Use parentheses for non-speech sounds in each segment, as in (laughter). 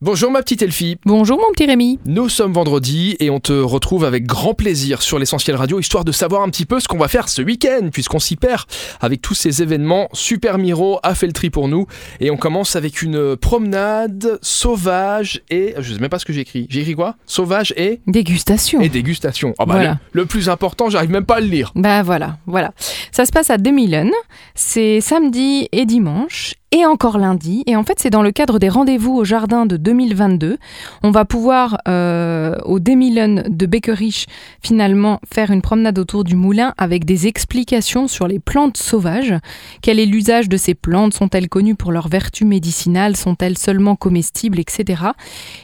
Bonjour ma petite Elfie. Bonjour mon petit Rémi. Nous sommes vendredi et on te retrouve avec grand plaisir sur l'essentiel radio histoire de savoir un petit peu ce qu'on va faire ce week-end puisqu'on s'y perd avec tous ces événements. Super Miro a fait le tri pour nous et on commence avec une promenade sauvage et je sais même pas ce que j'ai écrit. J'ai écrit quoi? Sauvage et Dégustation. et dégustation. Ah bah, Voilà. le, le plus important, j'arrive même pas à le lire. Bah voilà, voilà. Ça se passe à 2000 C'est samedi et dimanche et encore lundi. Et en fait, c'est dans le cadre des rendez-vous au jardin de 2022. On va pouvoir, euh, au Demillen de Beckerich, finalement faire une promenade autour du moulin avec des explications sur les plantes sauvages. Quel est l'usage de ces plantes? Sont-elles connues pour leurs vertus médicinales? Sont-elles seulement comestibles, etc.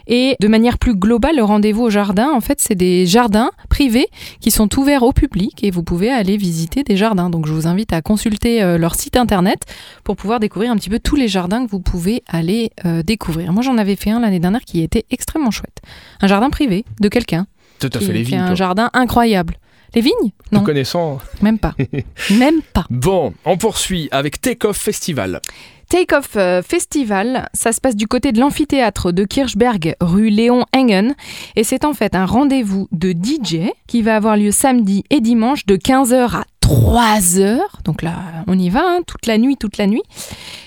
Et de manière plus globale, le rendez-vous au jardin, en fait, c'est des jardins privés qui sont ouverts au public et vous pouvez aller visiter des jardins. Donc je vous invite à consulter euh, leur site internet pour pouvoir découvrir un petit peu tous les jardins que vous pouvez aller euh, découvrir. Moi j'en avais fait un l'année dernière qui était extrêmement chouette. Un jardin privé de quelqu'un Tout à fait les vignes. un toi. jardin incroyable. Les vignes? Nous Non, connaissant. même pas. (laughs) même pas. Bon, on poursuit avec Take Off Festival. Take Off euh, Festival, ça se passe du côté de l'amphithéâtre de Kirchberg, rue Léon Engen, et c'est en fait un rendez-vous de DJ qui va avoir lieu samedi et dimanche de 15h à 3h. Donc là, on y va, hein, toute la nuit, toute la nuit.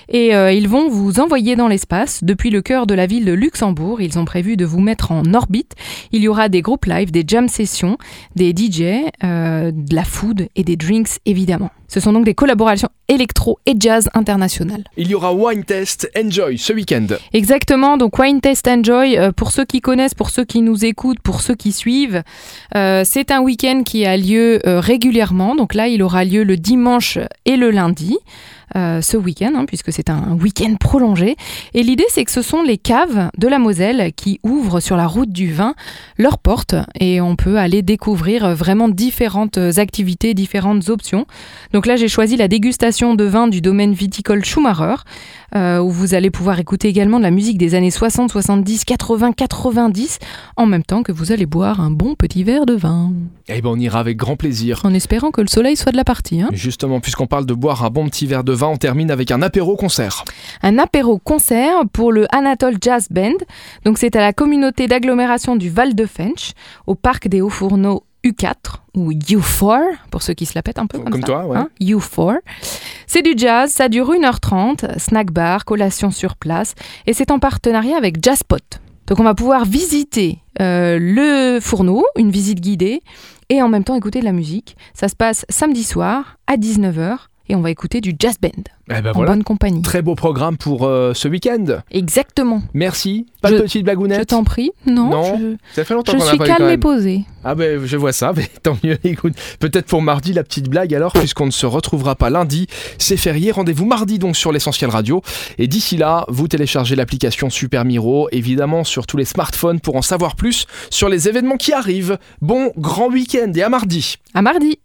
Et euh, ils vont vous envoyer dans l'espace depuis le cœur de la ville de Luxembourg. Ils ont prévu de vous mettre en orbite. Il y aura des groupes live, des jam sessions, des DJ, euh, de la food et des drinks évidemment. Ce sont donc des collaborations électro et jazz internationales. Il y aura Wine Test Enjoy ce week-end. Exactement, donc Wine Test Enjoy, euh, pour ceux qui connaissent, pour ceux qui nous écoutent, pour ceux qui suivent, euh, c'est un week-end qui a lieu euh, régulièrement. Donc là, il aura lieu le dimanche et le lundi. Euh, ce week-end, hein, puisque c'est un week-end prolongé. Et l'idée, c'est que ce sont les caves de la Moselle qui ouvrent sur la route du vin leurs portes et on peut aller découvrir vraiment différentes activités, différentes options. Donc là, j'ai choisi la dégustation de vin du domaine viticole Schumacher euh, où vous allez pouvoir écouter également de la musique des années 60, 70, 80, 90, en même temps que vous allez boire un bon petit verre de vin. Eh ben on ira avec grand plaisir. En espérant que le soleil soit de la partie. hein. Justement, puisqu'on parle de boire un bon petit verre de on termine avec un apéro concert. Un apéro concert pour le Anatole Jazz Band. Donc c'est à la communauté d'agglomération du Val de Fench, au parc des Hauts-Fourneaux U4 ou U4 pour ceux qui se la pètent un peu comme, Comme ça, toi, ouais. hein, U4. C'est du jazz, ça dure 1h30, snack bar, collation sur place et c'est en partenariat avec Jazzpot. Donc on va pouvoir visiter euh, le fourneau, une visite guidée et en même temps écouter de la musique. Ça se passe samedi soir à 19h et on va écouter du jazz band Eh ben en voilà. bonne compagnie. Très beau programme pour euh, ce week-end. Exactement. Merci. Pas de Je- petite Je blagounette. t'en prie. Non, Non, je, Ça fait longtemps je suis calme et posée. Ah ben je vois ça, (laughs) mais tant mieux. Écoute, peut-être pour mardi la petite blague alors, puisqu'on ne se retrouvera pas lundi. C'est férié. Rendez-vous mardi donc sur l'essentiel radio. Et d'ici là, vous téléchargez l'application Super Miro, évidemment sur tous les smartphones pour en savoir plus sur les événements qui arrivent. Bon grand week-end et à mardi. À mardi.